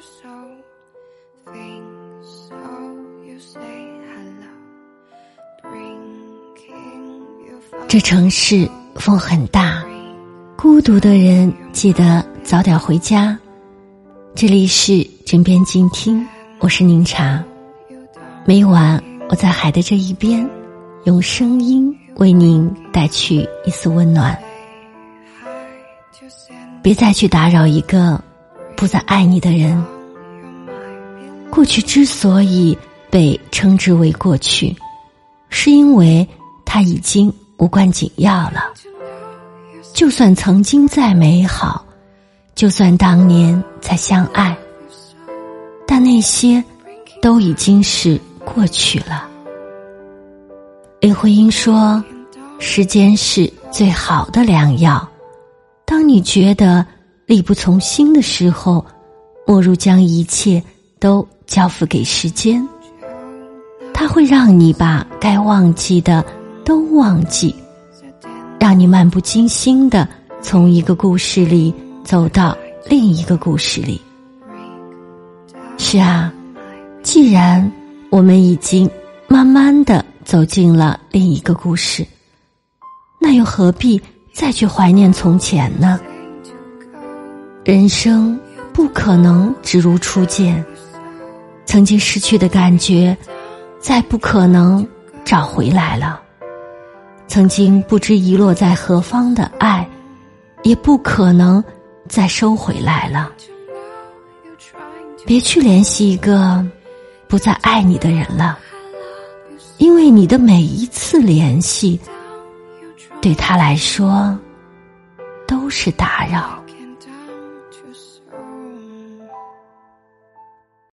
so say hello 这城市风很大，孤独的人记得早点回家。这里是枕边静听，我是宁茶。每晚我在海的这一边，用声音为您带去一丝温暖。别再去打扰一个不再爱你的人。过去之所以被称之为过去，是因为它已经。无关紧要了。就算曾经再美好，就算当年再相爱，但那些都已经是过去了。林徽因说：“时间是最好的良药。当你觉得力不从心的时候，莫如将一切都交付给时间，它会让你把该忘记的。”都忘记，让你漫不经心的从一个故事里走到另一个故事里。是啊，既然我们已经慢慢的走进了另一个故事，那又何必再去怀念从前呢？人生不可能只如初见，曾经失去的感觉，再不可能找回来了。曾经不知遗落在何方的爱，也不可能再收回来了。别去联系一个不再爱你的人了，因为你的每一次联系，对他来说都是打扰。